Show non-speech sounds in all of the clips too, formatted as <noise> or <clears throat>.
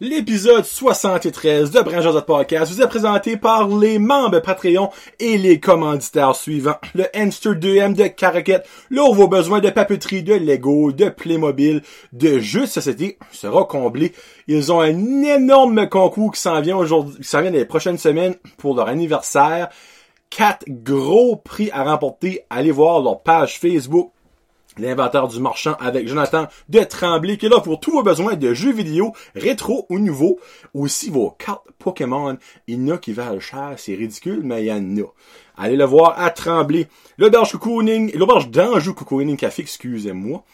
L'épisode 73 de Branchers Podcast vous est présenté par les membres Patreon et les commanditaires suivants. Le Hamster 2M de Caracat, là où vos besoins de papeterie, de Lego, de Playmobil, de jeux de société sera comblé. Ils ont un énorme concours qui s'en vient aujourd'hui, qui s'en vient les prochaines semaines pour leur anniversaire. Quatre gros prix à remporter. Allez voir leur page Facebook l'inventaire du marchand avec Jonathan de Tremblay qui est là pour tous vos besoins de jeux vidéo rétro ou nouveaux. Aussi vos cartes Pokémon. Il y en a qui valent cher, c'est ridicule, mais il y en a. Allez le voir à Tremblay. L'auberge cocooning, l'auberge d'Anjou cocooning café, excusez-moi.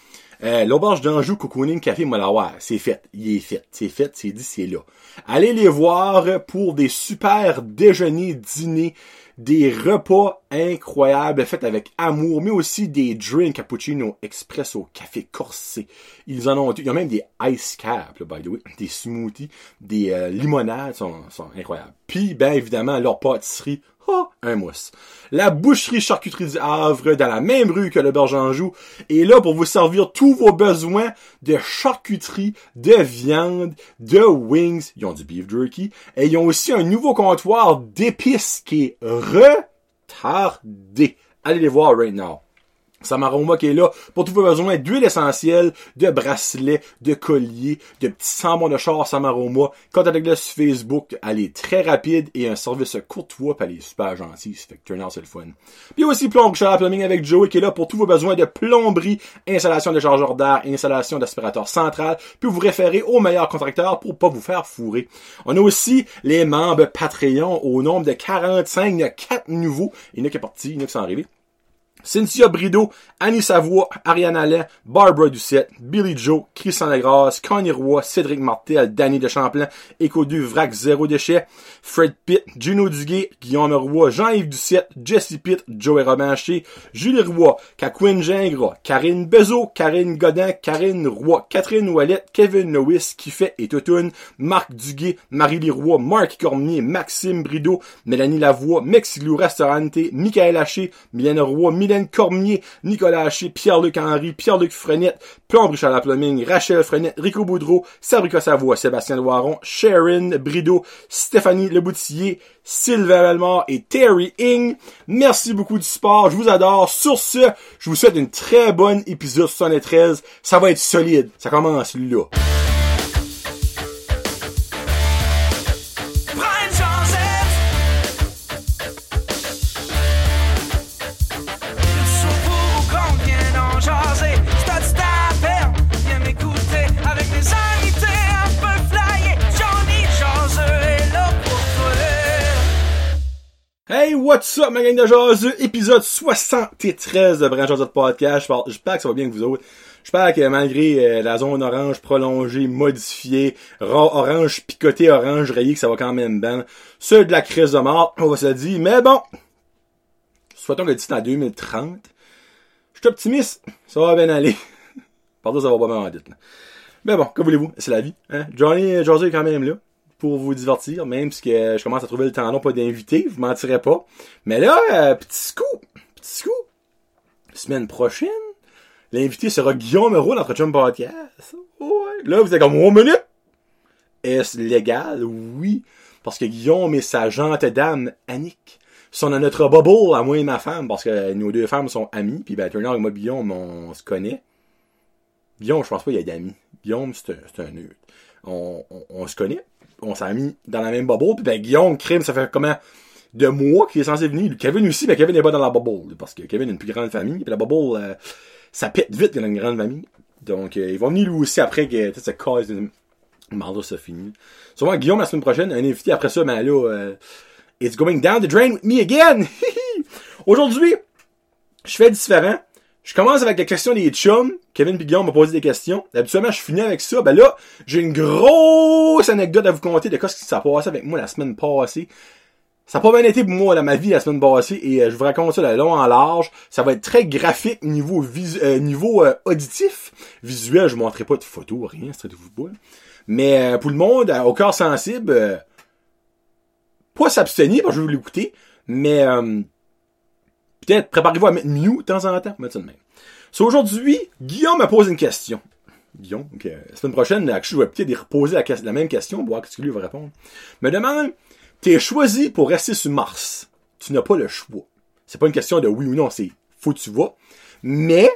Euh, l'auberge d'Anjou cocooning café, la c'est fait. Il est fait. C'est fait, c'est dit, c'est là. Allez les voir pour des super déjeuners, dîners, des repas incroyables faits avec amour, mais aussi des drinks cappuccino expresso, café corsé. Ils en ont, il y même des ice caps, by the way, des smoothies, des euh, limonades sont, sont incroyables. Puis, ben évidemment, leur pâtisserie Oh, un mousse. La boucherie charcuterie du Havre, dans la même rue que le Berge-Anjou, est là pour vous servir tous vos besoins de charcuterie, de viande, de wings. Ils ont du beef jerky. Et ils ont aussi un nouveau comptoir d'épices qui est retardé. Allez les voir right now. Samaroma qui est là pour tous vos besoins d'huile essentielle, de bracelets, de colliers, de petits sambons de char Samaroma. Contactez-le sur Facebook. Elle est très rapide et un service courtois pis elle est super gentille. Fait que turn c'est le fun. Puis aussi Plomb Richard Plumbing avec Joey qui est là pour tous vos besoins de plomberie, installation de chargeur d'air, installation d'aspirateur central. Puis vous référez au meilleur contracteur pour pas vous faire fourrer. On a aussi les membres Patreon au nombre de 45. Il y a 4 nouveaux. Il y en a qui est parti, il y en a qui sont. Cynthia Brideau, Annie Savoie, Ariane Allen, Barbara Ducette, Billy Joe, Christian Legras, Connie Roy, Cédric Martel, Danny de Champlain, Éco du Vrac Zéro Déchet, Fred Pitt, Juno Duguay, Guillaume Roy, Jean-Yves Ducette, Jesse Pitt, Joey Romanché, Julie Roy, Kakwin Gingras, Karine Bezo, Karine Godin, Karine Roy, Catherine Ouellette, Kevin Lewis, Kiffet et Totoun, Marc Duguay, Marie Roy, Marc Cormier, Maxime Brideau, Mélanie Lavoie, Mexilou Restaurante, Michael Haché, Mylène Roy, Mylène Cormier, Nicolas Haché, Pierre-Luc Henry, Pierre-Luc Frenette, Plomb Richard Laplumbing, Rachel Frenette, Rico Boudreau, Sabrica Savoie, Sébastien Loiron, Sharon Brideau, Stéphanie Leboutillier, Sylvain Belmore et Terry Ing. Merci beaucoup du support. Je vous adore. Sur ce, je vous souhaite une très bonne épisode 73. Ça va être solide. Ça commence là. What's up, ma gang de jaseux? Épisode 73 de Branchers de Podcast. J'espère que ça va bien que vous autres. J'espère que malgré euh, la zone orange prolongée, modifiée, orange picoté, orange rayé, que ça va quand même bien. C'est de la crise de mort, on va se le dire. Mais bon, souhaitons que d'ici en 2030, je suis optimiste. Ça va bien aller. <laughs> Pardon, ça va pas bien en vite. Mais bon, que voulez-vous? C'est la vie. Hein? Johnny José est quand même là pour vous divertir, même si que je commence à trouver le temps long pas d'inviter, je vous mentirai pas. Mais là, euh, petit scoop, petit scoop. Semaine prochaine, l'invité sera Guillaume notre chum podcast. Ouais. Là, vous êtes comme, oh minute! Est-ce légal? Oui. Parce que Guillaume et sa jante dame, Annick, sont dans notre bubble, à moi et ma femme, parce que nos deux femmes sont amies, puis ben, Turner et moi, Guillaume, on, se connaît. Guillaume, je pense pas qu'il y a d'amis. Guillaume, c'est un, un neutre. On, on, on, se connaît on s'est mis dans la même bubble. Puis ben, Guillaume, crime, ça fait comment? De mois qu'il est censé venir. Kevin aussi, mais Kevin n'est pas dans la bubble. Parce que Kevin a une plus grande famille. Puis la bubble, euh, ça pète vite dans une grande famille. Donc, euh, il va venir lui aussi après que cette cause de Marlo ça finit. Souvent, Guillaume, la semaine prochaine, un invité après ça, mais là, euh, it's going down the drain with me again. <laughs> Aujourd'hui, je fais différent. Je commence avec la question des chums. Kevin Guillaume m'a posé des questions. Habituellement, je finis avec ça. Ben là, j'ai une grosse anecdote à vous conter de ce qui s'est passé avec moi la semaine passée. Ça n'a pas bien été pour moi dans ma vie la semaine passée et euh, je vous raconte ça de long en large. Ça va être très graphique niveau euh, niveau euh, auditif. Visuel, je ne montrerai pas de photos, rien, c'est de football. Mais pour le monde, au cœur sensible, pas s'abstenir parce que je vais l'écouter, mais préparez-vous à mettre mieux de temps en temps. Mettre ça de même. So, aujourd'hui, Guillaume me pose une question. Guillaume, la semaine prochaine, je vais peut-être reposer la, la, même question, pour voir ce que lui va répondre. Me demande, t'es choisi pour rester sur Mars. Tu n'as pas le choix. C'est pas une question de oui ou non, c'est faut que tu vas. Mais,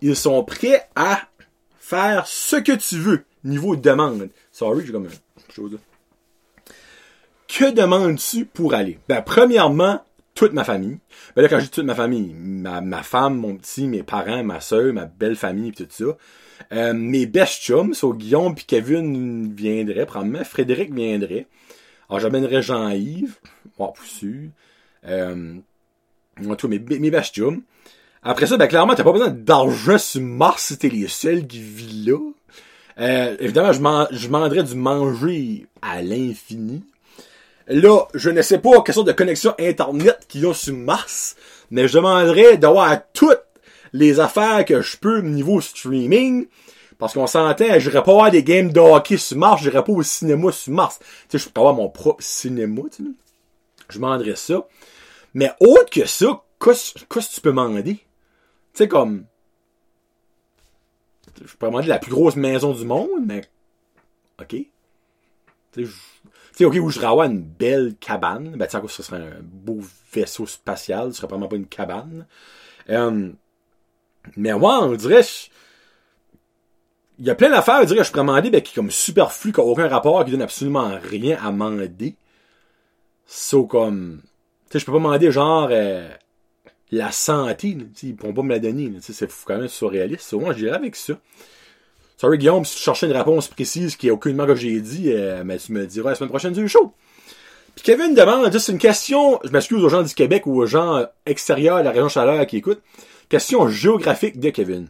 ils sont prêts à faire ce que tu veux, niveau demande. Sorry, j'ai comme chose. Que demandes-tu pour aller? Ben, premièrement, toute ma famille. Ben là, quand je dis toute ma famille, ma, ma femme, mon petit, mes parents, ma soeur, ma belle famille, pis tout ça. Euh, mes best chums, so Guillaume puis Kevin viendraient, probablement. Frédéric viendrait. Alors, j'amènerais Jean-Yves. Bon, pour sûr. Euh, tout, mes, mes best chums. Après ça, ben clairement, t'as pas besoin d'argent sur Mars si t'es les seuls qui vivent là. Euh, évidemment, je, man, je du manger à l'infini. Là, je ne sais pas quelle sorte de connexion Internet qu'ils ont sur Mars, mais je demanderais d'avoir toutes les affaires que je peux niveau streaming. Parce qu'on s'entend, j'irais pas voir des games de hockey sur Mars, j'irais pas au cinéma sur Mars. Tu sais, je peux avoir mon propre cinéma, tu sais. Je demanderais ça. Mais autre que ça, qu'est-ce que tu peux demander? Tu sais, comme... Je peux demander la plus grosse maison du monde, mais... OK. Tu sais, sais, ok, je avoir une belle cabane, ben, tu sais, ce serait un beau vaisseau spatial, ce serait probablement pas une cabane. Euh, mais ouais, on dirait, il y a plein d'affaires, je dirais, que je pourrais demander, ben, qui comme superflu, qui n'a aucun rapport, qui donne absolument rien à demander. So, comme, tu sais, je peux pas demander, genre, euh, la santé, ils pourront pas me la donner, c'est quand même surréaliste. So, moi, je dirais avec ça. Sorry Guillaume, si tu cherchais une réponse précise qui est aucunement que j'ai dit, euh, mais tu me diras la semaine prochaine du show. Puis Kevin demande, c'est une question, je m'excuse aux gens du Québec ou aux gens extérieurs à la région Chaleur qui écoutent, question géographique de Kevin.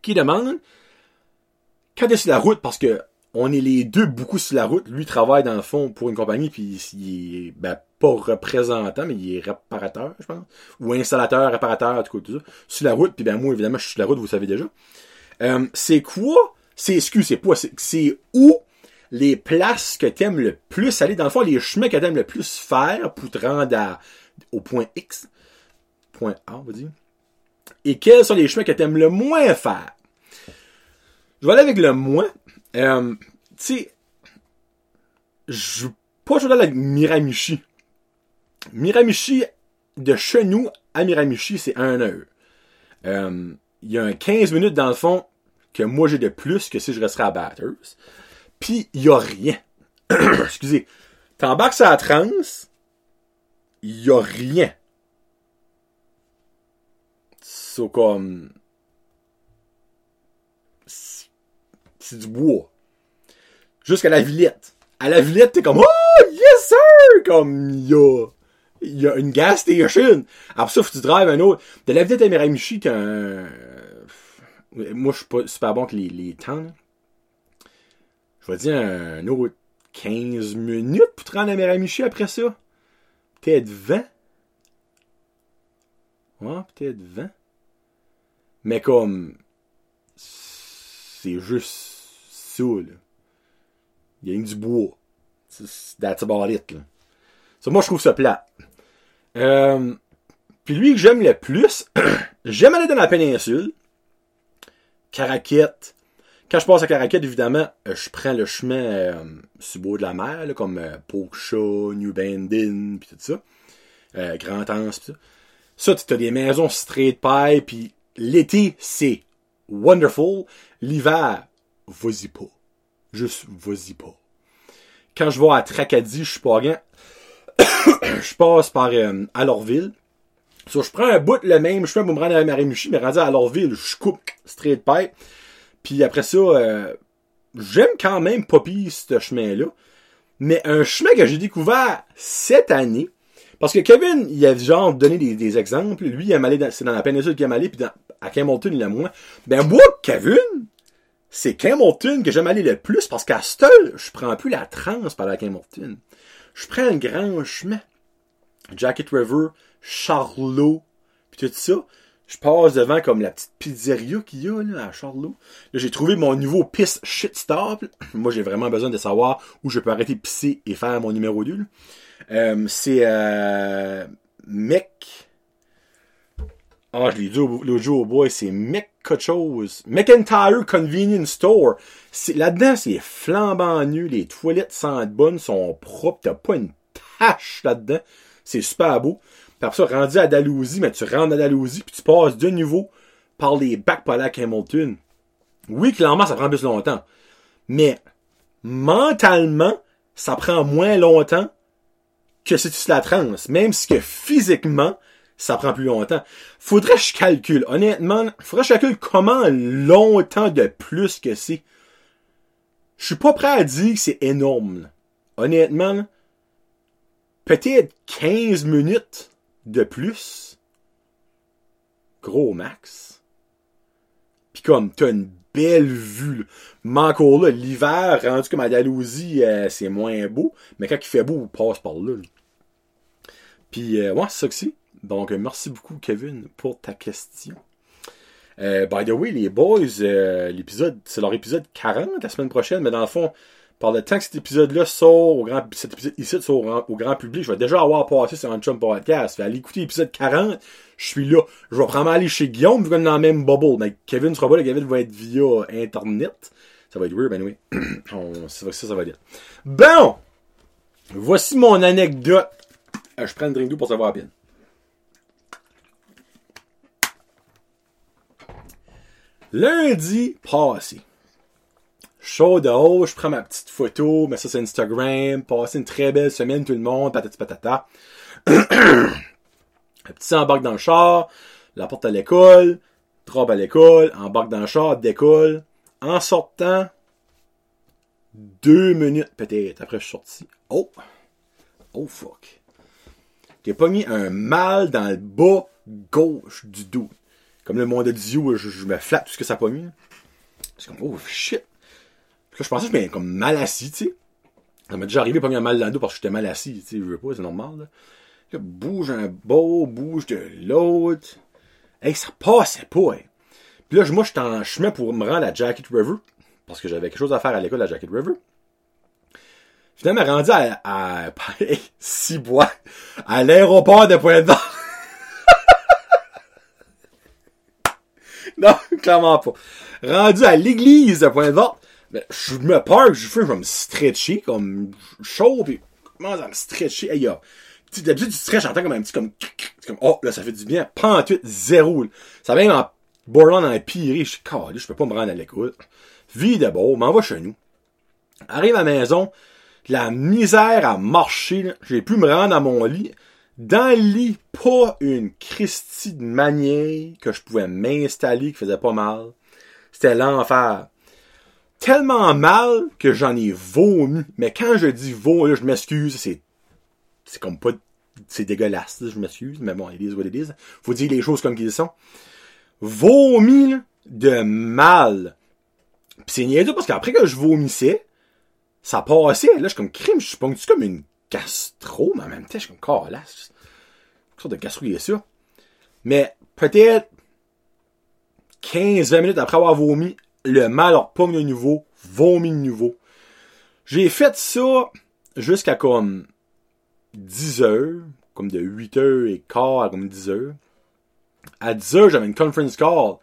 Qui demande, quand tu es sur la route, parce que on est les deux beaucoup sur la route, lui travaille dans le fond pour une compagnie, puis il est, ben, pas représentant, mais il est réparateur, je pense, ou installateur, réparateur, tout, tout ça, sur la route, puis ben moi, évidemment, je suis sur la route, vous savez déjà. Euh, c'est quoi? C'est, excuse, c'est pas, c'est où les places que t'aimes le plus aller, dans le fond, les chemins que t'aimes le plus faire pour te rendre au point X, point A, on va dire. Et quels sont les chemins que t'aimes le moins faire? Je vais aller avec le moins. Euh, tu sais, je pas jouer la Miramichi. Miramichi, de chez nous à Miramichi, c'est un heure. Euh, il y a un 15 minutes dans le fond que moi j'ai de plus que si je resterais à Batters. Puis il y a rien. <clears throat> Excusez. T'embarques sur la trans, il y a rien. C'est comme c'est du bois. Jusqu'à la Villette. À la Villette, t'es comme Oh yes sir! Comme il y a y a une gas station. Après ça, faut que tu drives un autre. De la Villette à Miramichi, t'as un moi, je suis pas super bon avec les, temps. Je vais dire un autre 15 minutes pour te rendre à Miramichi après ça. Peut-être 20. Ouais, peut-être 20. Mais comme. C'est juste ça. Il y a du bois. That's about it, là. Moi, je trouve ça plat. Euh, puis lui que j'aime le plus, <clears throat> j'aime aller dans la péninsule. Caraquette. Quand je passe à Caraquette, évidemment, euh, je prends le chemin euh, sur de la mer, comme euh, New Bandin, puis tout ça. Euh, Grand Anse, pis ça. Ça, tu as des maisons straight pie, puis l'été, c'est wonderful. L'hiver, vas-y pas. Juste, vas-y pas. Quand je vais à Tracadie, je suis pas rien. <coughs> je passe par euh. Je prends un bout le même je fais pour me rendre à Marimouchi, mais rendu à Lorville, je coupe straight pipe. Puis après ça, euh, j'aime quand même pas ce chemin-là. Mais un chemin que j'ai découvert cette année, parce que Kevin, il a genre donné des, exemples. Lui, il aime aller c'est dans la péninsule qu'il aime aller, puis à Campbellton, il aime moins. Ben moi, Kevin, c'est Campbellton que j'aime aller le plus, parce qu'à Stull, je prends plus la trans par la Campbellton. Je prends un grand chemin. Jacket River, Charlot, puis tout ça. Je passe devant comme la petite pizzeria qu'il y a là, à Charlot. Là, j'ai trouvé mon nouveau piss shit stop. <clears throat> Moi, j'ai vraiment besoin de savoir où je peux arrêter de pisser et faire mon numéro 2. Euh, c'est euh, Mec. Ah, je l'ai dit l'autre au boy, c'est Mec quelque chose. McIntyre Convenience Store. Là-dedans, c'est flambant nu. Les toilettes sentent bonnes, sont propres. T'as pas une tache là-dedans. C'est super beau. Puis après ça, rendu à Dalhousie, mais tu rentres à Dalhousie, puis tu passes de nouveau par les bacs à Hamilton. Oui, clairement, ça prend plus longtemps. Mais, mentalement, ça prend moins longtemps que si tu la trans. Même si que physiquement, ça prend plus longtemps. Faudrait que je calcule. Honnêtement, faudrait que je calcule comment longtemps de plus que c'est. Je suis pas prêt à dire que c'est énorme. Honnêtement, peut-être 15 minutes de plus. Gros max. Puis comme, t'as une belle vue. Mais encore là, l'hiver, rendu comme à Dalhousie, euh, c'est moins beau. Mais quand il fait beau, on passe par là. Puis, euh, ouais, c'est ça que. Donc, merci beaucoup, Kevin, pour ta question. Euh, by the way, les boys, euh, l'épisode, c'est leur épisode 40 la semaine prochaine, mais dans le fond, par le temps que cet épisode-là sort au grand, ici sort au, grand public, je vais déjà avoir passé sur un chum podcast. Fait aller écouter l'épisode 40, je suis là. Je vais vraiment aller chez Guillaume, vu qu'on est dans la même bubble. Mais Kevin sera pas là, Kevin va être via Internet. Ça va être weird, ben <clears throat> oui. ça, ça, ça va dire. Bon! Voici mon anecdote. Euh, je prends un drink d'eau pour savoir bien. Lundi passé. Chaud de haut, je prends ma petite photo, mais ça c'est Instagram, passer une très belle semaine tout le monde, patati patata. <clears throat> le petit embarque dans le char, la porte à l'école, drop à l'école, embarque dans le char, décolle. En sortant, deux minutes peut-être après je suis sorti. Oh! Oh fuck. J'ai pogné un mal dans le bas gauche du dos comme le monde de Dieu, je, je me flatte tout ce que ça a pas mis. C'est comme, oh shit. Je pensais que je m'étais comme mal assis, tu sais. Ça m'est déjà arrivé pas un mal dans le dos parce que j'étais mal assis, tu sais, je veux pas, c'est normal, là. Bouge un beau, bouge de l'autre. Hey, ça passait pas, hein. Puis là, moi, j'étais en chemin pour me rendre à Jacket River. Parce que j'avais quelque chose à faire à l'école à Jacket River. Finalement, rendu à, à, <laughs> à bois, à l'aéroport de Pointe-Noire. <laughs> non, clairement pas. Rendu à l'église de point de je me parle, je fais, je vais me stretcher, comme, chaud, pis, commence à me stretcher, hey, d'habitude, tu stretches, j'entends comme un petit, comme, comme, oh, là, ça fait du bien, pantuite, zéro, Ça vient en, borderline dans pire, je suis, je peux pas me rendre à l'école. Vie de beau, m'en va chez nous. Arrive à la maison, la misère à marcher, j'ai pu me rendre à mon lit dans le lit, pas une Christie de manière que je pouvais m'installer qui faisait pas mal. C'était l'enfer. Tellement mal que j'en ai vomi. Mais quand je dis vomi, je m'excuse, c'est, c'est comme pas, c'est dégueulasse, je m'excuse, mais bon, it is what it is. Faut dire les choses comme qu'ils sont. Vomi, de mal. Pis c'est niaiseux parce qu'après que je vomissais, ça passait. Là, je suis comme crime, je suis comme une gastro, mais en même temps, je suis comme calasse. Une sorte de gastro, il est ça. Mais peut-être 15-20 minutes après avoir vomi, le mal repogne de nouveau, vomi de nouveau. J'ai fait ça jusqu'à comme 10 heures, comme de 8 heures et quart à comme 10 heures. À 10 heures, j'avais une conference call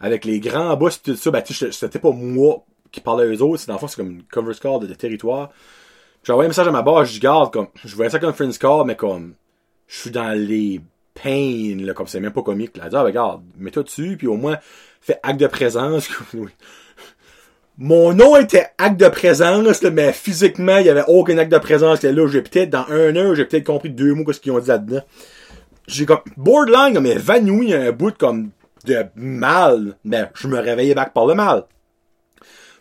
avec les grands boss et tout ça. Ben, c'était pas moi qui parlais aux autres, dans le fond, c'est comme une conference call de, territoire. J'ai envoyé un message à ma barre, je garde comme, je voyais ça conference call, mais comme, je suis dans les pains, là, comme c'est même pas comique, là. Dis, ah, regarde, mets-toi dessus, puis au moins, fais acte de présence. <laughs> Mon nom était acte de présence, mais physiquement, il y avait aucun acte de présence. Là, j'ai peut-être, dans un heure, j'ai peut-être compris deux mots, qu'est-ce qu'ils ont dit là-dedans. J'ai comme, borderline, comme évanoui un bout comme de mal, mais je me réveillais back par le mal.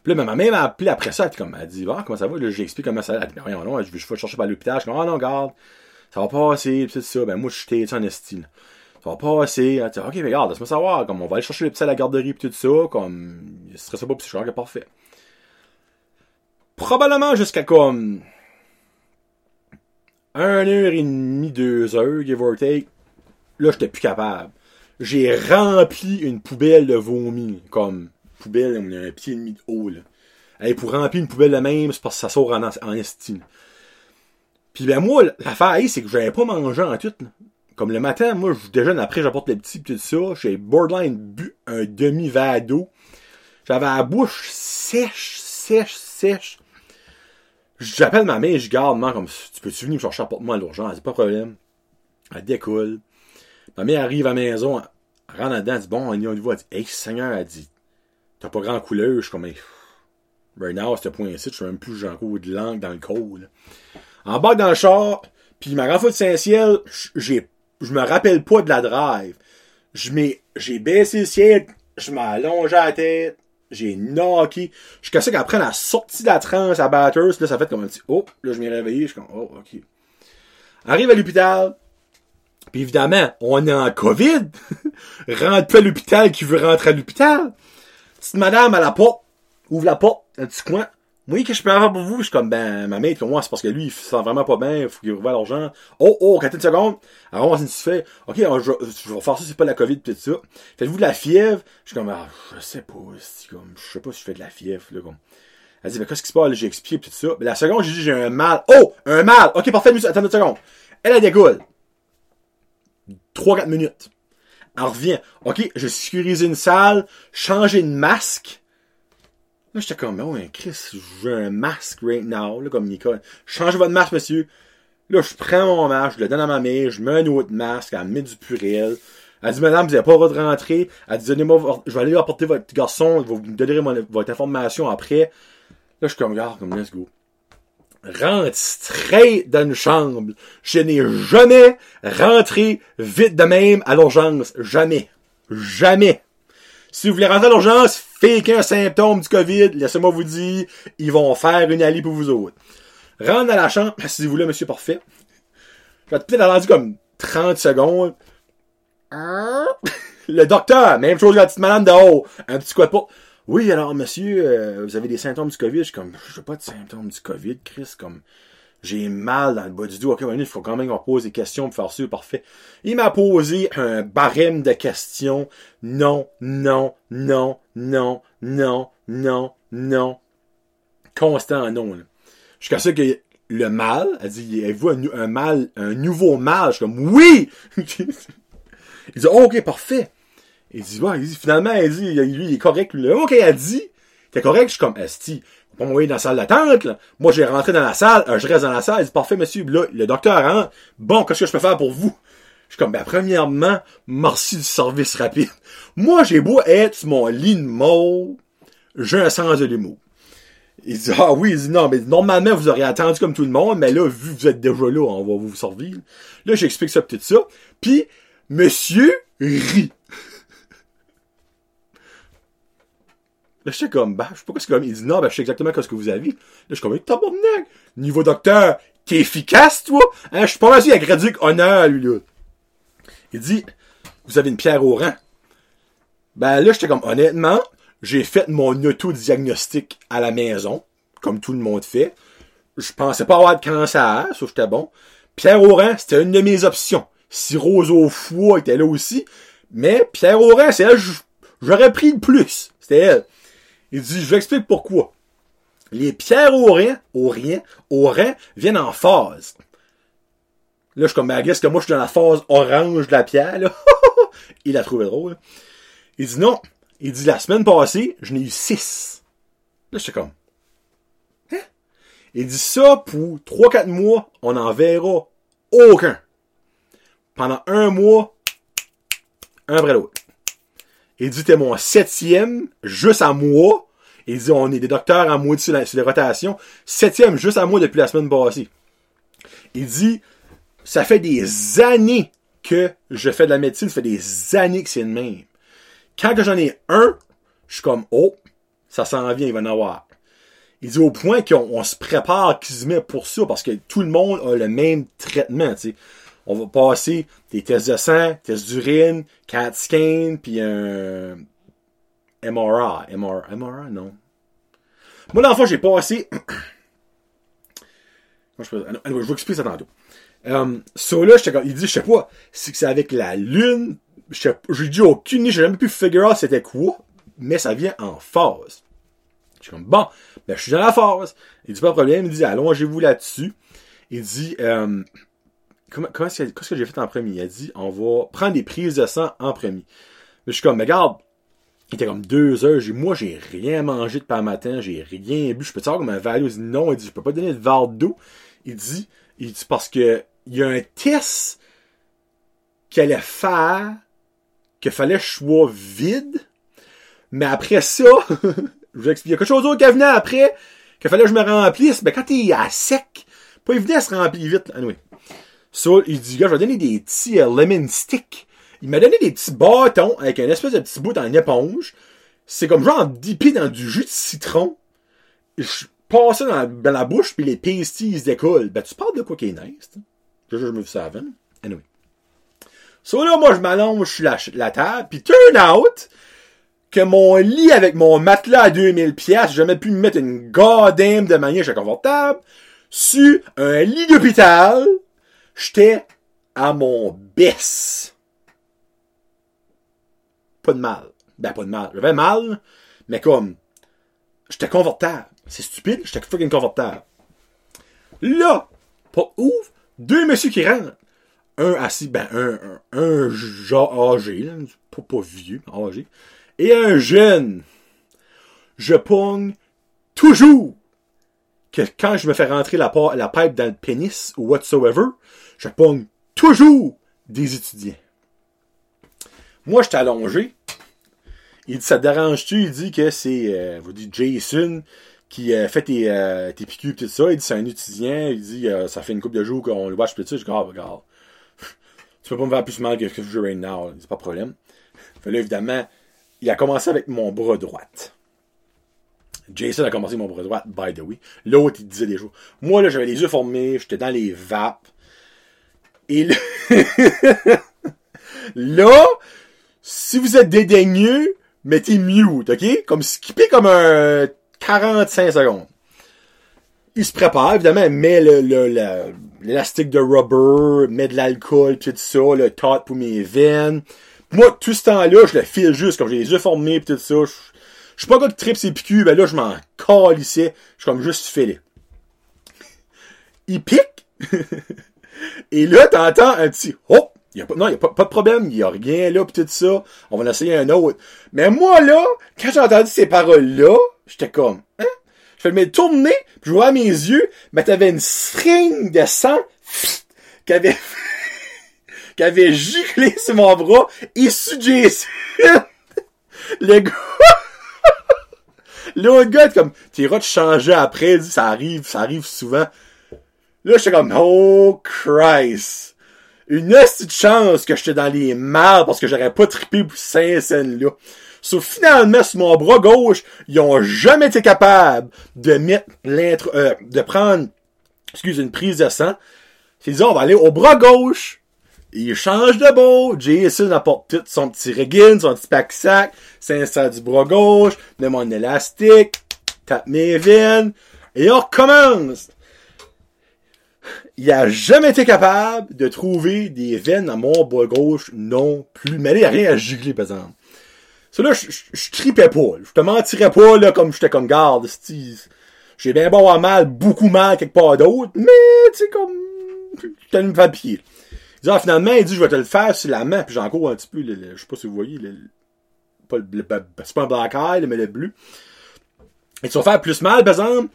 Puis là, ma mère m'a appelé après ça, elle, comme, elle dit, ah, comment ça va? J'explique comment ça va. Elle dit, non, non, je vais chercher par l'hôpital. Je dis, ah, non, garde. Ça va passer, pis tout ça. Ben, moi, je suis en estime. Passer. Elle dit, ok, mais regarde, laisse-moi savoir. Comme, on va aller chercher le petit à la garderie pis tout ça. Comme, ce serait ça pas pis je parfait. Probablement jusqu'à comme, 1 heure et demie, 2 heures, give or take. Là, j'étais plus capable. J'ai rempli une poubelle de vomi. Comme, poubelle, on a un pied et demi de haut, là. Et pour remplir une poubelle de même, c'est parce que ça sort en, en estime. Puis ben moi, l'affaire c'est que j'avais pas mangé en tout. Comme le matin, moi, je déjeune après, j'apporte le petit, tout ça. J'ai borderline bu un demi-verre d'eau. J'avais la bouche sèche, sèche, sèche. J'appelle ma mère, je garde, man, comme, tu peux-tu venir me chercher, apporte-moi à l'urgence. Dit, pas de problème. Elle découle. Ma mère arrive à la maison, elle rentre dedans, elle dit, bon, on y va. Elle dit, hey, Seigneur, elle dit, t'as pas grand couleur. Je suis comme, hey, now, à ce point-ci, je suis même plus, j'ai coup de langue dans le col. En bas dans le char, puis ma grand de Saint-Ciel, j'ai, je me rappelle pas de la drive. J'ai baissé le ciel, je m'allonge à la tête, j'ai knocké. Jusqu'à ça qu'après la sortie de la transe à Batters, là, ça fait comme un petit, oh, là, je m'ai réveillé, je suis comme, oh, ok. Arrive à l'hôpital, puis évidemment, on est en COVID. <laughs> Rentre pas à l'hôpital qui veut rentrer à l'hôpital. Petite madame à la porte, ouvre la porte, un petit coin. Oui, qu'est-ce que je peux avoir pour vous? Je suis comme, ben, ma mère, moi, c'est parce que lui, il se sent vraiment pas bien, il faut qu'il ouvre l'argent. Oh, oh, quand une seconde. Alors, on se fait, ok, je, je, vais faire ça, c'est pas la COVID, tout ça. Faites-vous de la fièvre? Je suis comme, ah, je sais pas, comme, je sais pas si je fais de la fièvre, là, comme. Elle dit, ben, qu'est-ce qui se passe, j'ai expliqué, tout ça. Mais la seconde, j'ai dit, j'ai un mal. Oh! Un mal! Ok, parfait, attends une seconde. Elle a des dégoule. 3-4 minutes. Elle revient. OK, je sécurisé une salle, changer de masque. Là, j'étais comme, oh, Chris, j'ai un masque right now, là, comme Nicole. Changez votre masque, monsieur. Là, je prends mon masque, je le donne à ma mère, je mets un autre masque, elle met du purel. Elle dit, madame, vous n'avez pas le droit de rentrer. Elle dit, donnez-moi, je vais aller apporter votre garçon, vous me donnerez votre information après. Là, je suis comme, regarde, comme, let's go rentre straight dans une chambre. Je n'ai jamais rentré vite de même à l'urgence. Jamais. Jamais. Si vous voulez rentrer à l'urgence, faites un symptôme du COVID, laissez-moi vous dire, ils vont faire une allie pour vous autres. Rentre dans la chambre, <laughs> si vous voulez, monsieur parfait. Je vais peut-être attendu comme 30 secondes. <laughs> Le docteur, même chose que la petite madame de haut. Un petit coup de pas. Oui, alors, monsieur, euh, vous avez des symptômes du COVID? Je suis comme, je pas de symptômes du COVID, Chris, comme, j'ai mal dans le bas du dos. Ok, il faut quand même qu'on pose des questions pour faire ça, parfait. Il m'a posé un barème de questions. Non, non, non, non, non, non, non. Constant non. Jusqu'à ce que le mal, elle dit, avez-vous un, un, mal, un nouveau mal? Je suis comme, oui! <laughs> il dit, ok, parfait. Il dit, ouais, il finalement, il dit, lui, il est correct. Lui, OK, elle dit, t'es correct, je suis comme, Esti, pas m'envoyer dans la salle d'attente. Moi, j'ai rentré dans la salle, euh, je reste dans la salle, il dit, parfait, monsieur. Là, le docteur rentre. Bon, qu'est-ce que je peux faire pour vous? Je suis comme, ben, premièrement, merci du service rapide. Moi, j'ai beau être mon lit de j'ai un sens de l'humour. Il dit, ah oui, il dit, non, mais normalement, vous auriez attendu comme tout le monde, mais là, vu que vous êtes déjà là, on va vous servir. Là, j'explique ça, peut-être ça. Puis, monsieur rit. Là, je suis comme, bah, je sais pas ce que Il dit, non, ben, je sais exactement ce que vous avez. Là, je suis comme, tabarnak! Niveau docteur, t'es efficace, toi? Hein, je suis pas sûr, a gradué honneur, lui, là. Il dit, vous avez une pierre au rang. Ben, là, j'étais comme, honnêtement, j'ai fait mon auto-diagnostic à la maison, comme tout le monde fait. Je pensais pas avoir de cancer, ça, j'étais bon. Pierre au rang, c'était une de mes options. Si Rose au foie était là aussi. Mais Pierre au rang, c'est elle, j'aurais pris le plus. C'était elle. Il dit, je vous explique pourquoi. Les pierres au rien, au rien, au rein viennent en phase. Là, je suis comme, ben, guess que moi, je suis dans la phase orange de la pierre, là. <laughs> Il a trouvé drôle. Il dit, non. Il dit, la semaine passée, je n'ai eu six. Là, suis comme, hein? Il dit ça pour 3-4 mois, on n'en verra aucun. Pendant un mois, un après l'autre. Il dit, t'es mon septième, juste à moi. Il dit, on est des docteurs à moi sur, les rotations. Septième, juste à moi depuis la semaine passée. Il dit, ça fait des années que je fais de la médecine, ça fait des années que c'est le même. Quand j'en ai un, je suis comme, oh, ça s'en vient, il va en avoir. Il dit au point qu'on se prépare met pour ça, parce que tout le monde a le même traitement, tu sais on va passer des tests de sang, tests d'urine, CAT scan, puis un MRI. MRI, MRI, non. Moi, dans le fond, j'ai passé... <clears throat> je, peux... je vais expliquer ça tantôt. Um, so là, il dit, je sais pas, si c'est avec la lune, j'ai dit aucune, j'ai jamais pu figure out c'était quoi, mais ça vient en phase. Je suis comme, bon, ben, je suis dans la phase. Il dit, pas de problème, il dit, allongez-vous là-dessus. Il dit, um, comment, comment est-ce que, qu'est-ce que j'ai fait en premier? Il a dit, on va prendre des prises de sang en premier. Mais je suis comme, mais regarde, il était comme deux heures, j'ai, moi, j'ai rien mangé depuis le matin, j'ai rien bu, je peux te savoir comme un value? Il dit, non, il dit, je peux pas donner de verre d'eau. Il dit, il dit, parce que, il y a un test qu'elle allait faire, qu'il fallait que je sois vide, mais après ça, <laughs> je vous explique, il y a quelque chose d'autre qui venait après, qu'il fallait que je me remplisse, mais quand t'es à sec, pas évident à se remplir vite, anyway. So, il dit, gars, je vais donner des petits euh, lemon sticks. Il m'a donné des petits bâtons avec un espèce de petit bout en éponge. C'est comme genre dippé dans du jus de citron. Je passe ça dans, la bouche, puis les pasties se décollent. Ben, tu parles de quoi qui est nice, t'sais. Je, je me fais ça avant. Anyway. So là, moi, je m'allonge sur la, la table, puis turn out que mon lit avec mon matelas à 2000 pièces, j'ai jamais pu me mettre une goddamn de manière confortable, sur un lit d'hôpital, j'étais à mon baisse. Pas de mal. Ben, pas de mal. J'avais mal, mais comme, j'étais confortable. C'est stupide, j'étais fucking confortable. Là, pas ouf, deux messieurs qui rentrent. Un assis, ben, un, un, genre âgé, pas, pas vieux, âgé. Et un jeune. Je pogne toujours que quand je me fais rentrer la, la pipe dans le pénis ou whatsoever, je pogne toujours des étudiants. Moi, je allongé. Il dit, ça te dérange-tu? Il dit que c'est, euh, vous dites Jason, qui euh, fait tes, euh, tes piqûres et tout ça. Il dit, c'est un étudiant. Il dit, ça fait une couple de jours qu'on le watch tout ça. Je dis, ah, regarde. <laughs> tu peux pas me faire plus mal que ce que je joue right now. C'est pas de problème. <laughs> Fait là, évidemment, il a commencé avec mon bras droit. Jason a commencé mon bras droit, by the way. L'autre, il disait des jours. Moi, là, j'avais les yeux formés, j'étais dans les vapes. Et là, <laughs> là, si vous êtes dédaigneux, mettez mute, ok? Comme skipper comme un 45 secondes. Il se prépare, évidemment, met le, l'élastique de rubber, met de l'alcool, tout ça, le tot pour mes veines. Moi, tout ce temps-là, je le file juste, comme j'ai les yeux formés, pis tout ça. Je, je suis pas gars de trip ses piqûres, ben là, je m'en calissais. Je suis comme juste filé. Il pique. <laughs> Et là, t'entends un petit hop. Pas, non, il n'y a pas, de problème, il n'y a rien là, pis tout ça. On va en essayer un autre. Mais moi, là, quand j'ai entendu ces paroles-là, j'étais comme, hein? Je fais le tourner, puis je vois mes yeux, mais t'avais une string de sang qui avait, <laughs> qui avait giclé sur mon bras et Jason. <laughs> le gars, <laughs> l'autre gars, comme, t'iras te changer après, ça arrive, ça arrive souvent. Là, j'étais comme, oh Christ. Une petite chance que j'étais dans les mal parce que j'aurais pas trippé pour ces scènes-là. Sauf finalement, sur mon bras gauche, ils ont jamais été capables de mettre l'intro, euh, de prendre, excuse, une prise de sang. Ils disent, on va aller au bras gauche. Il change de beau. Jason apporte tout son petit regain, son petit pack-sac, s'insère du bras gauche, met mon élastique, tape mes veines, et on recommence il a jamais été capable de trouver des veines à mon bras gauche non plus. Mais il n'y a rien à gigler, par exemple. Ça là, je, tripais pas. Je te mentirais pas, là, comme j'étais comme garde. J'ai bien beau avoir mal, beaucoup mal quelque part d'autre, mais, tu sais, comme, t'as une papier. Il dit, finalement, il dit, je vais te le faire sur la main, puis j'ai encore un petit peu, je sais pas si vous voyez, le, pas le, c'est pas un black eye, mais le bleu. Et tu vas faire plus mal, par exemple,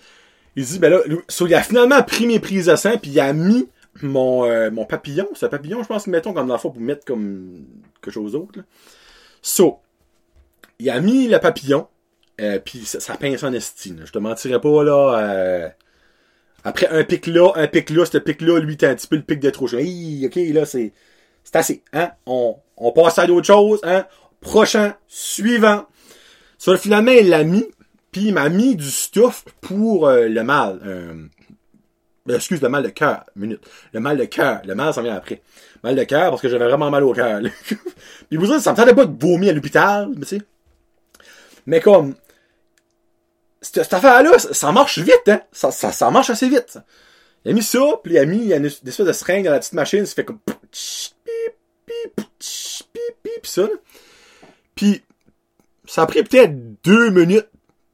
il dit, ben là, so, il a finalement pris mes prises de sang, puis il a mis mon, euh, mon papillon. C'est un papillon, je pense, mettons, comme dans la fois pour mettre comme quelque chose d'autre. Là. So, il a mis le papillon, euh, puis ça, ça pince en estime. Je te mentirais pas, là. Euh, après un pic là, un pic là, ce pic-là, lui, t'as un petit peu le pic de trop. Hey, ok, là, c'est, c'est assez. Hein? On, on passe à d'autres choses. Hein? Prochain, suivant. So, finalement, il l'a mis. Puis il m'a mis du stuff pour euh, le mal. Euh, excuse, le mal de cœur. Minute. Le mal de cœur. Le mal, ça vient après. Mal de cœur parce que j'avais vraiment mal au cœur. <laughs> Puis vous savez, ça me tentait pas de vomir à l'hôpital, mais tu sais. Mais comme, cette, affaire-là, ça marche vite, hein. Ça, ça, ça marche assez vite. Il a mis ça, puis il a mis il a une, des espèces de seringue dans la petite machine, ça fait comme pip, ça. Puis ça a pris peut-être deux minutes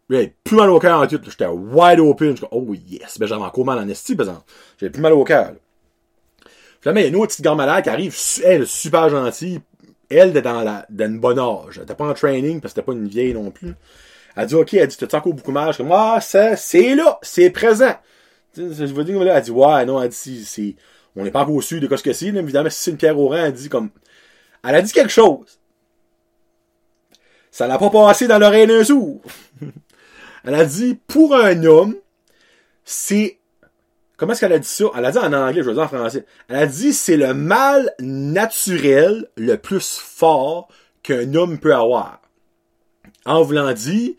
j'avais plus mal au cœur en tout. J'étais wide open. Je oh yes. Ben, j'avais encore mal en esti, par exemple. J'avais plus mal au cœur. Finalement, il y a une autre petite gare malade qui arrive, elle, super gentille. Elle, était dans la, dans une bonne âge. Elle était pas en training, parce que c'était pas une vieille non plus. Elle dit, OK, elle dit, t'as encore beaucoup mal? Je comme, ah, ça, c'est là, c'est présent. Je veux dire, elle dit, ouais, non, elle dit, c'est, on n'est pas encore sûr de quoi ce que c'est, évidemment, si c'est une pierre au rang, elle dit comme, elle a dit quelque chose. Ça n'a pas passé dans l'oreille d'un sourd. <laughs> elle a dit, pour un homme, c'est, comment est-ce qu'elle a dit ça? Elle a dit en anglais, je vais dire en français. Elle a dit, c'est le mal naturel le plus fort qu'un homme peut avoir. En voulant dire,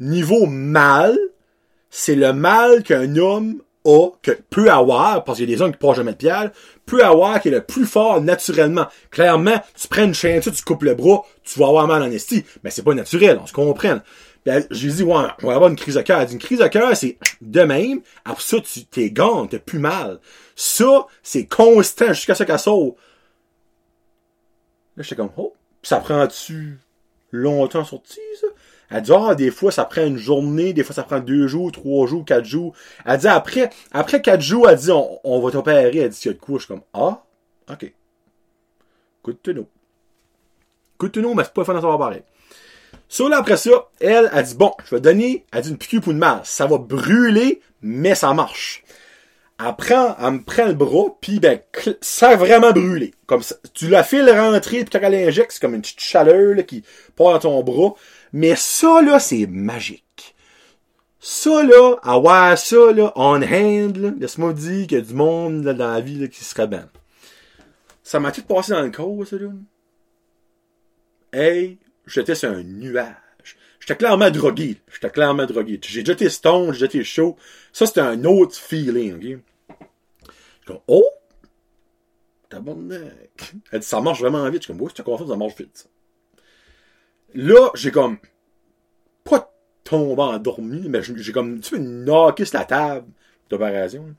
niveau mal, c'est le mal qu'un homme a, que peut avoir, parce qu'il y a des hommes qui portent jamais de pierre, peut avoir qui est le plus fort naturellement. Clairement, tu prends une chaîne, tu coupes le bras, tu vas avoir mal en esti. Mais c'est pas naturel, on se comprend. J'ai dit, ouais, on va avoir une crise de cœur. Elle dit, une crise de cœur, c'est de même. Après ça, tu t'es gants, t'as plus mal. Ça, c'est constant jusqu'à ce qu'elle saute. Là, j'étais comme, oh, ça prend-tu longtemps sorti, ça? Elle dit, ah, des fois, ça prend une journée, des fois, ça prend deux jours, trois jours, quatre jours. Elle dit, après, après quatre jours, elle dit, on, on va t'opérer. Elle dit, il y a de quoi? Je suis comme, ah, ok. Good to know. Good to know, mais c'est pas fun d'en savoir pareil. So, là, après ça, elle, a dit, bon, je vais donner, elle dit une piqûre pour une masse. Ça va brûler, mais ça marche. Elle prend, elle me prend le bras, puis ben, ça a vraiment brûlé. Comme ça, tu la fais rentrer, puis quand elle injecte, c'est comme une petite chaleur là, qui part dans ton bras. Mais ça, là, c'est magique. Ça, là, avoir ça, là, on hand, laisse-moi dire qu'il y a du monde là, dans la vie là, qui serait bien. Ça m'a tout passé dans le corps, ça, là. Hey, j'étais sur un nuage. J'étais clairement drogué. J'étais clairement drogué. J'ai été stone, j'ai été chaud. Ça, c'était un autre feeling, ok? Je comme, oh! Tabarnak. Elle dit, ça marche vraiment vite. Je suis comme, oui, je te confirme, ça marche vite, ça. Là, j'ai comme, pas tombé endormi, mais j'ai comme, tu sais, knocké sur la table d'opération.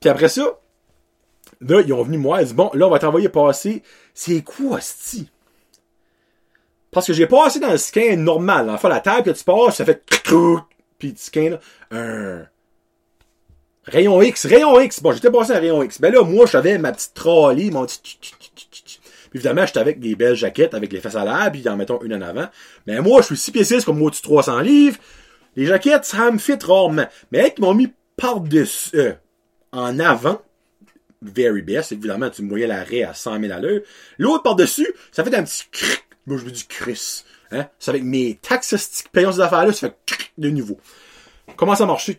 Puis après ça, là, ils ont venu moi, ils disent, bon, là, on va t'envoyer passer. C'est quoi, sti? Parce que j'ai passé dans le scan normal. Enfin, la table que tu passes, ça fait puis tu scans là, un rayon X, rayon X. Bon, j'étais passé à rayon X. Ben là, moi, j'avais ma petite trolley, mon petit puis évidemment, j'étais avec des belles jaquettes avec les fesses à l'air, puis en mettons une en avant. Mais moi, je suis 6 pieds 6 comme moi, tu 300 livres. Les jaquettes, ça me fit rarement. Mais ils m'ont mis par-dessus, euh, en avant, very best, évidemment, tu me voyais l'arrêt à 100 000 à l'heure. L'autre par-dessus, ça fait un petit cric moi, je veux du Chris. Hein? C'est avec mes taxes payant ces affaires-là, ça fait de nouveau. Comment ça marche?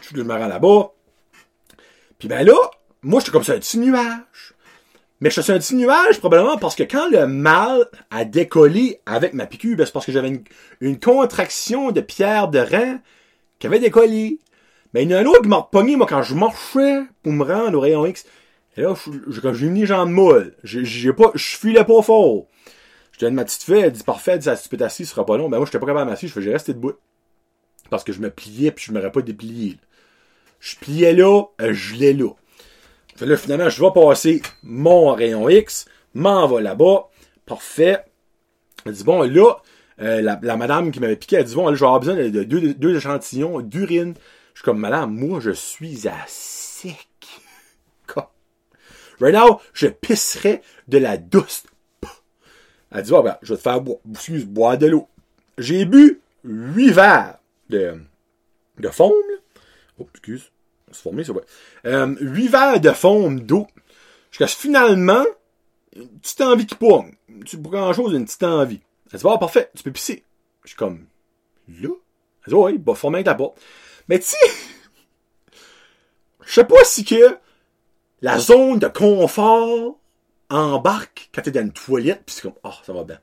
Je le rends là-bas. Puis ben là, moi, j'étais comme ça, un petit nuage. Mais je suis un petit nuage, probablement parce que quand le mal a décollé avec ma piqûre, ben, c'est parce que j'avais une, contraction de pierre de rein qui avait décollé. Mais il y en a un autre qui m'a repogné, moi, quand je marchais pour me rendre au rayon X. Et là, j'ai mis les jambes molles, j'ai pas, je filais pas fort. Je donne ma petite fille, elle dit parfait, elle dit, si tu peux ce sera pas long. Ben moi, j'étais pas capable de m'asseoir, je faisais rester debout. Parce que je me pliais puis je m'aurais pas déplié. Je pliais là, euh, je l'ai là. Fait là, finalement, je vais passer mon rayon X, m'en va là-bas. Parfait. Elle dit, bon, là, euh, la, madame qui m'avait piqué, elle dit, bon, là, je besoin de, deux, deux, échantillons d'urine. Je suis comme, madame, moi, je suis à sec. <laughs> Right now, je pisserais de la douce elle dit, oh, ben, je vais te faire boire, boire de l'eau. J'ai bu huit verres de, de foam, Oh, excuse. C'est formé, ça, ouais. Euh, 8 verres de foam d'eau. Jusqu'à ce finalement, une petite envie qui pomme. Tu pour grand chose, une petite envie. Elle dit, oh, parfait, tu peux pisser. Je suis comme, là? Elle dit, oh, oui, bah, former avec la porte. Mais tu <laughs> je sais pas si que la zone de confort embarque quand t'es dans une toilette, pis c'est comme, oh, ça va bien.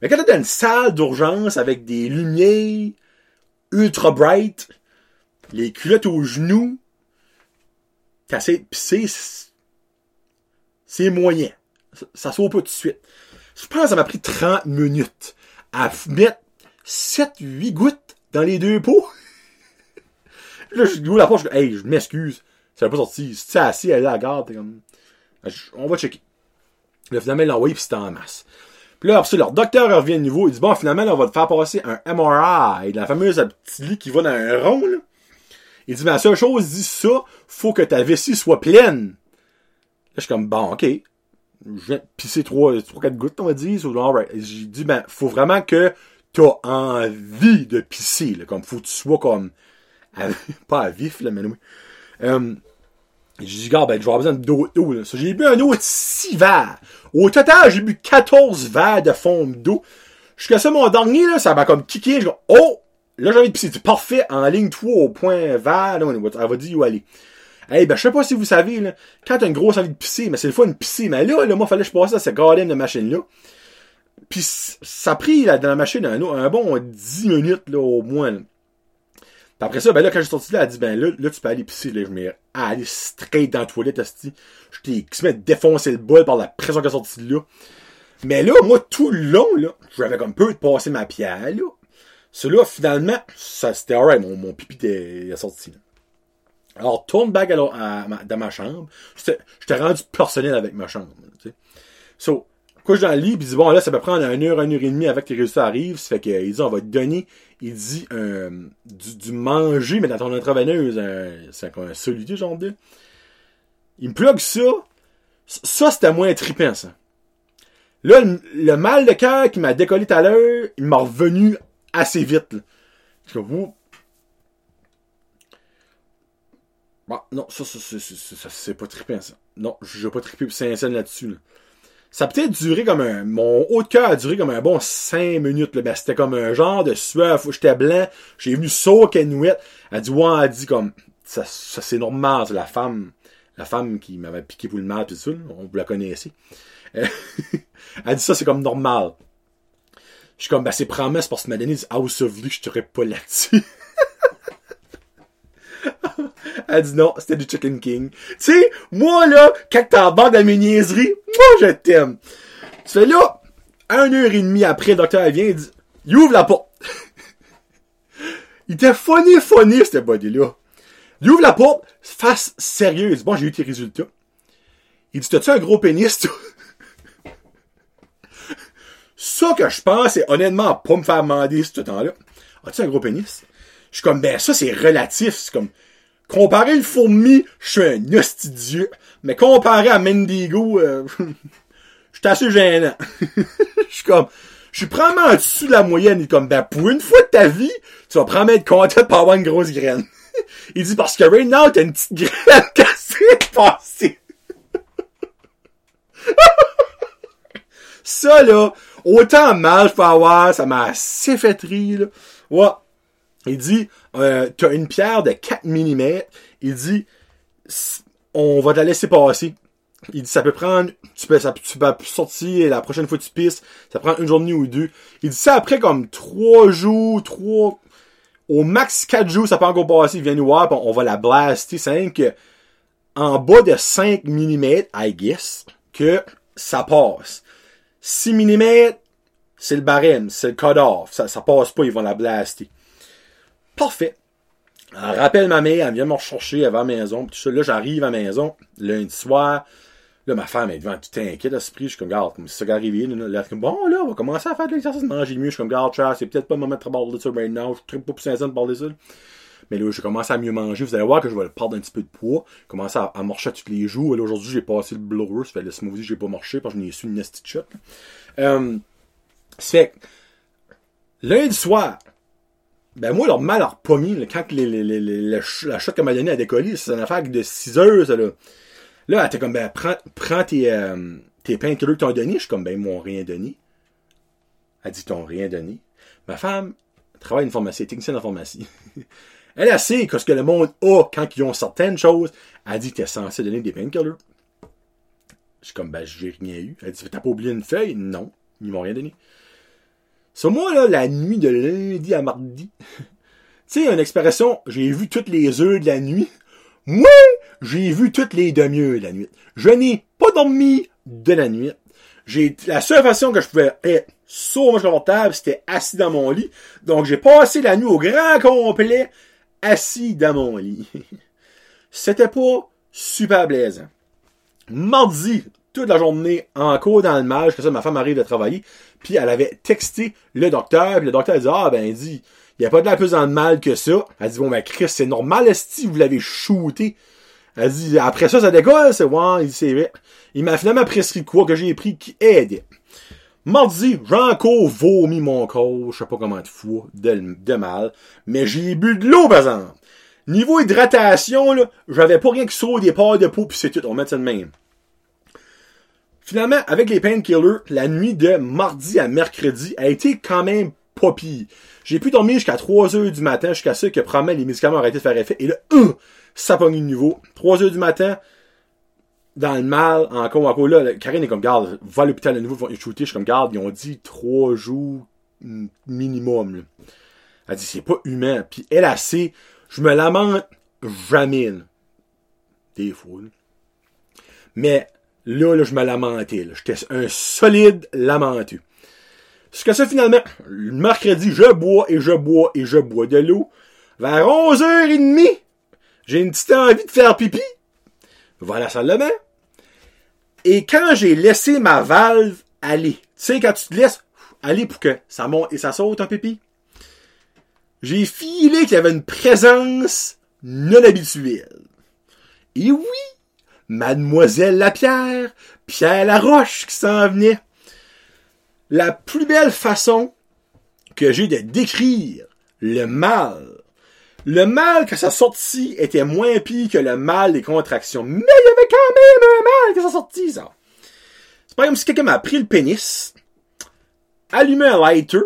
Mais quand t'es dans une salle d'urgence avec des lumières ultra bright, les culottes aux genoux, cassé, pis c'est, c'est moyen. Ça, ça pas tout de suite. Je pense que ça m'a pris 30 minutes à mettre 7-8 gouttes dans les deux pots. <laughs> là, je dis la poche, je hey, je m'excuse. Ça n'a pas sorti. Si tu es assis, à la garde, t'es comme, on va checker. Là, finalement, ils l'ont envoyé, puis c'était en masse. Puis là, après leur docteur revient de nouveau. Il dit, bon, finalement, on va te faire passer un MRI, la fameuse petite lit qui va dans un rond, là. Il dit, mais la seule chose, il dit ça, faut que ta vessie soit pleine. je suis comme, bon, ok. Je viens de pisser 3, 3 4 gouttes, on va dire. Alright. J'ai dit, ben, faut vraiment que t'as envie de pisser, là. Comme, faut que tu sois comme, <laughs> pas à vif, là, mais oui. J'ai dit, gars, ben, je vais avoir besoin d'eau, j'ai bu un de 6 verres. Au total, j'ai bu 14 verres de fond d'eau. Jusqu'à ça, mon dernier, là, ça m'a comme kické. Je oh! Là, j'ai envie de pisser. C'est parfait. En ligne 3 au point vert, là, on va- dire où aller. Hey, ben, je sais pas si vous savez, là, quand t'as une grosse envie de pisser, mais c'est le fun de pisser, mais là, là, moi, fallait que je passe à cette garden de machine-là. Puis, ça a pris, là, dans la machine, un, un bon 10 minutes, là, au moins, là. Puis après ça, ben là, quand j'ai sorti là, elle dit, ben là, là, tu peux aller pisser, là. Je m'ai allé straight dans la toilette, asti. J'étais, qui se met défoncer le bol par la pression qui est sortie de là. Mais là, moi, tout le long, là, j'avais comme peu de passer ma pierre, là. Celui-là, finalement, ça, c'était alright, mon, mon pipi était sorti, là. Alors, tourne back à à dans ma chambre. J'étais rendu personnel avec ma chambre, sais. So, couche dans le lit, puis dit, bon, là, ça peut prendre une heure, une heure et demie avec que les résultats arrivent. Ça fait qu'il dit, on va te donner, il dit, un, du, manger, mais dans ton intraveineuse, c'est comme un solide, genre de. Il me plug ça. Ça, c'était moins trippant, ça. Là, le, mal de cœur qui m'a décollé tout à l'heure, il m'a revenu assez vite, là. Je Ouh. Bon, non, ça, ça, c'est pas trippant, ça. Non, je vais pas tripper pour 5 scènes là-dessus, là. Ça peut-être duré comme un, mon haut de cœur a duré comme un bon 5 minutes, là. Ben, c'était comme un genre de sueur, que j'étais blanc. J'ai venu saut canouette. Elle dit, ouais, elle dit comme, ça, ça c'est normal, c'est la femme, la femme qui m'avait piqué pour le mal, tout ça, on vous la connaissez. Euh, <laughs> Elle dit ça, c'est comme normal. Je suis comme, ben, c'est promis, c'est parce que tu m'as donné du House of Lu, je t'aurais pas là-dessus. <laughs> Elle dit non, c'était du Chicken King. Tu sais, moi, là, quand bas de mes niaiseries, moi, je t'aime. Tu fais là, un heure et demie après, le docteur vient, il dit, il ouvre la porte. <laughs> il était funny, funny, ce body-là. Il ouvre la porte, face sérieuse. Bon, j'ai eu tes résultats. Il dit, t'as-tu un gros pénis, toi? <laughs> Ça que je pense, c'est honnêtement pas me faire demander ce temps-là. As-tu un gros pénis? Je suis comme, ben ça c'est relatif. C'est comme, comparé le fourmi, je suis un hostidieux. Mais comparé à Mendigo, euh, <laughs> je suis assez gênant. <laughs> Je suis comme, je suis probablement en dessous de la moyenne. Il est comme, ben pour une fois de ta vie, tu vas probablement être content de pas avoir une grosse graine. <laughs> Il dit, parce que right now, t'as une petite graine cassée passée. Ça, là, autant mal je peux avoir, ça m'a assez fait rire, là. Ouais. Il dit, euh, t'as une pierre de 4 mm. Il dit, on va te la laisser passer. Il dit, ça peut prendre, tu peux, ça, tu peux sortir la prochaine fois que tu pisses, ça prend une journée ou deux. Il dit ça après comme 3 jours, 3, au max 4 jours, ça peut encore passer. Il vient nous voir, on va la blaster. C'est que, en bas de 5 mm, I guess, que ça passe. 6 mm, c'est le barème, c'est le cut-off. Ça, ça passe pas, ils vont la blaster. Parfait. Elle rappelle ma mère, elle vient me rechercher avant la maison. Tout ça, là, j'arrive à la maison, lundi soir. Là, ma femme est devant tout inquiète à ce prix. Je suis comme, garde, si ça. Là, là, elle est comme, bon, là, on va commencer à faire de l'exercice, manger mieux. Je suis comme, garde, c'est peut-être pas le moment de parler de ça now. Je suis pas plus sincère de parler de ça. Mais là, je commence à mieux manger. Vous allez voir que je vais perdre un petit peu de poids. Commencer à, à marcher tous les jours. Et là, aujourd'hui, j'ai passé le blower. Ça fait le smoothie, j'ai pas marché parce que je n'ai su une nasty shot. Euh, ça fait lundi soir, ben moi, leur mal leur pas là, quand les, les, les, les- la ch- la shot qu'elle m'a donnée à décoller, c'est une affaire de 6 heures, ça, là. Là, elle était comme, ben, prends, prends tes, euh, tes painkillers que t'ont donné. Je suis comme, ben, ils m'ont rien donné. Elle dit, t'ont rien donné. Ma femme travaille une pharmacie, technicienne en pharmacie. <laughs> elle, elle sait que ce que le monde a quand ils ont certaines choses. Elle dit, t'es censé donner des painkillers. Je suis comme, ben, j'ai rien eu. Elle dit, t'as pas oublié une feuille? Non. Ils m'ont rien donné. Sur moi, là, la nuit de lundi à mardi, <laughs> tu sais, une expression, j'ai vu toutes les heures de la nuit. Moi, j'ai vu toutes les demi-heures de la nuit. Je n'ai pas dormi de la nuit. J'ai, la seule façon que je pouvais être mon confortable, c'était assis dans mon lit. Donc, j'ai passé la nuit au grand complet, assis dans mon lit. <laughs> C'était pas super plaisant. Mardi, toute la journée, encore dans le mal, que ça, ma femme arrive de travailler, puis elle avait texté le docteur, puis le docteur a dit, ah, ben, il dit, il n'y a pas de la plus dans le mal que ça. Elle dit, bon, ben, Chris, c'est normal, si vous l'avez shooté. Elle dit, après ça, ça décolle, c'est ouais, il c'est vrai. Il m'a finalement prescrit quoi que j'ai pris qui aidait. Mardi, j'ai encore vomi mon corps, je sais pas comment de fou, de, de mal, mais j'ai bu de l'eau, par exemple. Niveau hydratation, là, j'avais pas rien que ça, des parts de peau, pis c'est tout, on met ça de même. Finalement, avec les painkillers, la nuit de mardi à mercredi a été quand même pas pire. J'ai pu dormir jusqu'à 3 heures du matin, jusqu'à ce que probablement les médicaments arrêté de faire effet, et là, euh, ça pogne de nouveau. 3 heures du matin, dans le mal, encore, encore là, Karine est comme, garde, va à l'hôpital de nouveau, ils vont shooter, je suis comme, garde, ils ont dit 3 jours minimum, là. Elle dit, c'est pas humain. Puis elle, a je me lamente jamais, là. Des. Mais, là, là, je me lamentais. J'étais un solide lamenteux. Ce que ça, finalement, le mercredi, je bois et je bois et je bois de l'eau. Vers 11h30, j'ai une petite envie de faire pipi. Va à la salle de bain. Et quand j'ai laissé ma valve aller, tu sais, quand tu te laisses aller pour que ça monte et ça saute un pipi, j'ai filé qu'il y avait une présence non habituelle. Et oui, Mademoiselle Lapierre, Pierre Laroche qui s'en venait. La plus belle façon que j'ai de décrire le mal. Le mal que sa sortie était moins pire que le mal des contractions. Mais il y avait quand même un mal que sa sortie, ça. C'est pas comme si quelqu'un m'a pris le pénis, allumé un lighter,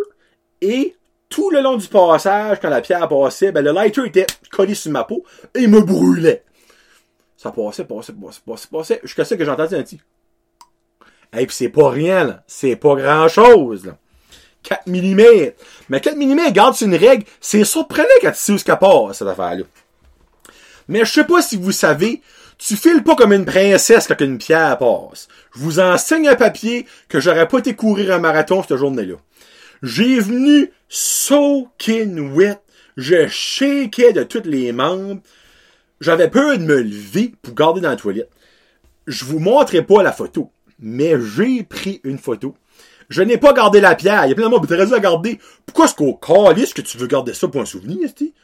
et tout le long du passage, quand la pierre passait, ben, le lighter était collé sur ma peau, et me brûlait. Ça passait, passait, passait, passait, passait, jusqu'à ce que j'entendais un petit. Et puis c'est pas rien, là. C'est pas grand chose, là. 4 mm. Mais 4 mm, garde une règle. C'est surprenant quand tu sais où ce passe, cette affaire-là. Mais je sais pas si vous savez, tu files pas comme une princesse quand une pierre passe. Je vous enseigne un papier que j'aurais pas été courir un marathon cette journée-là. J'ai venu soaking wet. Je shakeais de tous les membres. J'avais peur de me lever pour garder dans la toilette. Je vous montrerai pas la photo, mais j'ai pris une photo. Je n'ai pas gardé la pierre. Il y a plein de monde qui la garder. Pourquoi est-ce qu'au calice que tu veux garder ça pour un souvenir, esti?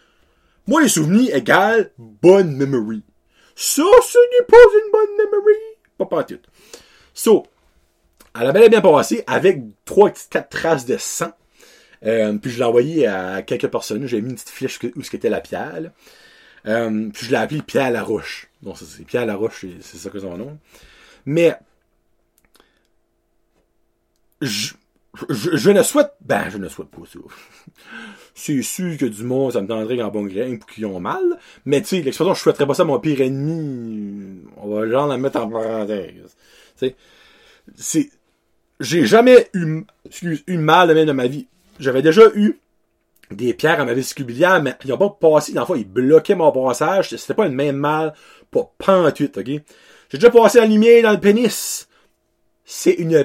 Moi, les souvenirs égale bonne memory. Ça, ce n'est pas une bonne memory. Pas pas tout. So, elle a bien passé avec trois quatre traces de sang. Euh, puis je l'ai envoyé à quelques personnes. J'ai mis une petite fiche où ce qu'était la pierre. Euh, puis je l'ai appelé Pierre Larouche. Ça, c'est Pierre Larouche, c'est- ça que son nom. Mais je, je, je ne souhaite, ben, je ne souhaite pas ça. <laughs> C'est sûr que du monde, ça me tendrait en bon grain pour qu'ils ont mal. Mais tu sais, l'expression, je souhaiterais pas ça à mon pire ennemi. On va genre la mettre en parenthèse. Tu c'est, j'ai jamais eu, excuse, eu mal de même de ma vie. J'avais déjà eu des pierres à ma vésicule biliaire, mais ils ont pas passé, dans la fois, ils bloquaient mon passage. C'était pas une même mal, pas pantuite, ok? J'ai déjà passé la lumière dans le pénis. C'est une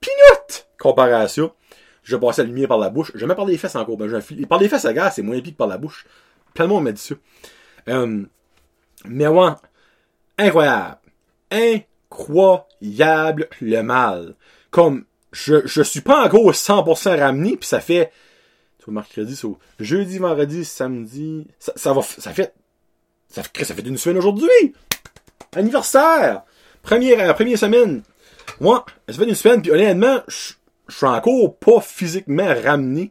pinotte comparé à ça. Je passais la lumière par la bouche. Jamais par les fesses encore. Ben, Par les fesses, à gare, c'est moins pire que par la bouche. Plein de monde m'a dit ça. Euh, mais ouais, incroyable. Incroyable le mal. Comme, je, je suis pas encore 100% ramené, puis ça fait, mercredi, jeudi, vendredi, samedi, ça, va, ça fait, ça fait, ça fait une semaine aujourd'hui. Anniversaire! Première, euh, première semaine. Moi, ça fait une semaine, puis honnêtement, je suis encore pas physiquement ramené.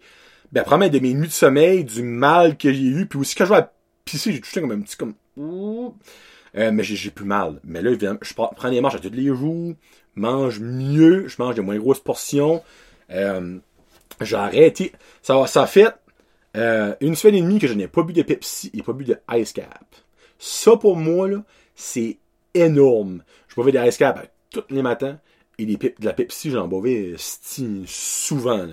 Ben, probablement de mes nuits de sommeil, du mal que j'ai eu, puis aussi quand je vais à pisser, j'ai touché comme un petit comme. Euh, mais j'ai plus mal. Mais là, je prends prends des marches à tous les jours, mange mieux, je mange de moins grosses portions. Euh, j'ai arrêté. Ça, ça fait euh, une semaine et demie que je n'ai pas bu de Pepsi et pas bu de Ice Cap. Ça, pour moi, c'est énorme. Je buvais des Ice Cap tous les matins. Et des de la Pepsi, j'en buvais sti- souvent.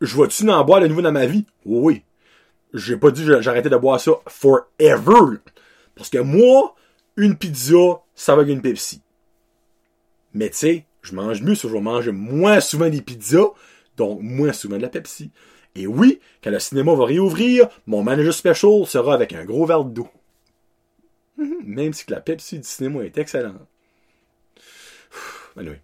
Je vais-tu en boire de nouveau dans ma vie? Oui. J'ai pas dit que j'arrêtais de boire ça forever. Parce que moi, une pizza, ça va avec une Pepsi. Mais tu sais, je mange mieux, je vais manger moins souvent des pizzas, donc moins souvent de la Pepsi. Et oui, quand le cinéma va réouvrir, mon manager special sera avec un gros verre d'eau. Mhm, Même si la Pepsi du cinéma est excellente. Anyway.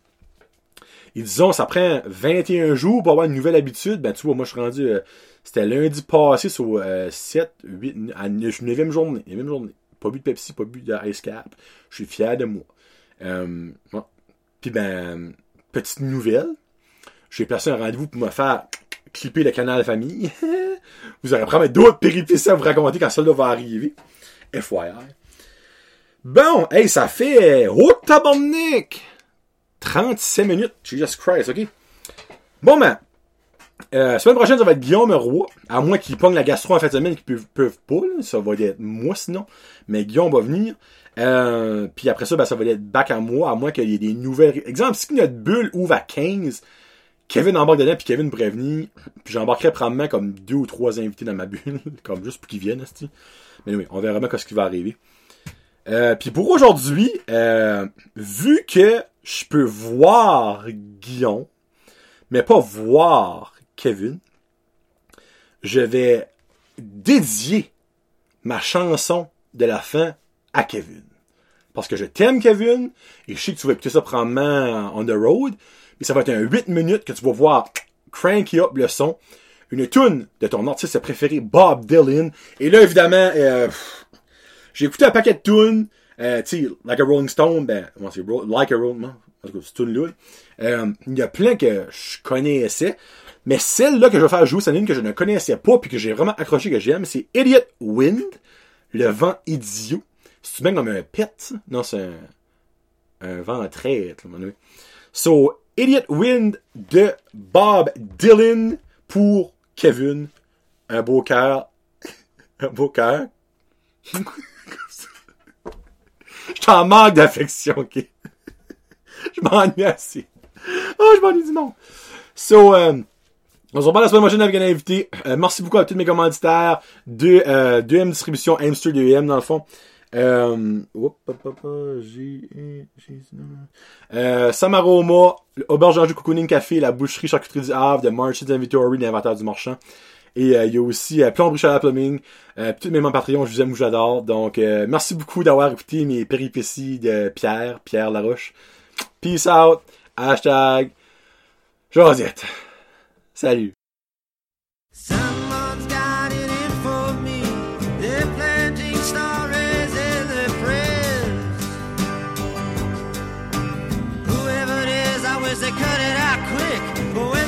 Ils disent, ça prend 21 jours pour avoir une nouvelle habitude. Ben, tu vois, moi, je suis rendu, euh, c'était lundi passé sur euh, 7, 8, à 9e journée. 9e journée. Pas bu de Pepsi, pas bu de Ice Cap. Je suis fier de moi. Euh. Puis ben, petite nouvelle. J'ai placé un rendez-vous pour me faire clipper le canal famille. <laughs> vous aurez probablement d'autres péripéties à vous raconter quand cela va arriver. FYI. Bon, hey, ça fait... Oh, tabarnak! 37 minutes. Jesus Christ, OK? Bon, ben, euh, semaine prochaine, ça va être Guillaume Roy. À moins qu'il pogne la gastro en fin de semaine qu'ils peuvent, peuvent pas. Ça va être moi sinon. Mais Guillaume va venir. Euh, puis après ça, ben, ça va être back à moi. À moins qu'il y ait des nouvelles... Exemple, si notre bulle ouvre à 15, Kevin embarque dedans, puis Kevin venir. Puis j'embarquerai probablement comme deux ou trois invités dans ma bulle. <laughs> comme juste pour qu'ils viennent. Mais oui, on verra bien ce qui va arriver. Euh, puis pour aujourd'hui, euh, vu que je peux voir Guillaume, mais pas voir Kevin, je vais dédier ma chanson de la fin à Kevin. Parce que je t'aime, Kevin, et je sais que tu vas écouter ça probablement on the road, mais ça va être un 8 minutes que tu vas voir cranky up le son, une tune de ton artiste préféré, Bob Dylan, et là, évidemment, euh, j'ai écouté un paquet de tunes, euh, tu sais, Like a Rolling Stone, ben, moi c'est Like a Rolling, en tout cas, c'est là. Euh, il y a plein que je connaissais, mais celle-là que je vais faire jouer, c'est une que je ne connaissais pas, puis que j'ai vraiment accroché, que j'aime, c'est Idiot Wind, le vent idiot. C'est même comme un pet, non, c'est un, un vent à traite, So, Idiot Wind de Bob Dylan pour Kevin. Un beau cœur. <laughs> un beau cœur. <laughs> Je t'en manque d'affection, ok? <laughs> je m'ennuie assez. Oh, je m'ennuie du monde. So, euh, on se reparle la semaine prochaine avec un invité. Euh, merci beaucoup à tous mes commanditaires de euh, 2M Distribution, Amster 2M dans le fond. Euh, Samaroma, Auberge Anjou Cocooning Café, la boucherie charcuterie du Havre, de March's Inventory, l'inventaire du marchand. Et euh, il y a aussi euh, Plomberie Chalat Plumbing, euh, tous mes membres Patreon, je vous aime ou j'adore. Donc, euh, merci beaucoup d'avoir écouté mes péripéties de Pierre, Pierre Laroche. Peace out. Hashtag Josette. Salut. They cut it out quick. When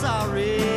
sorry.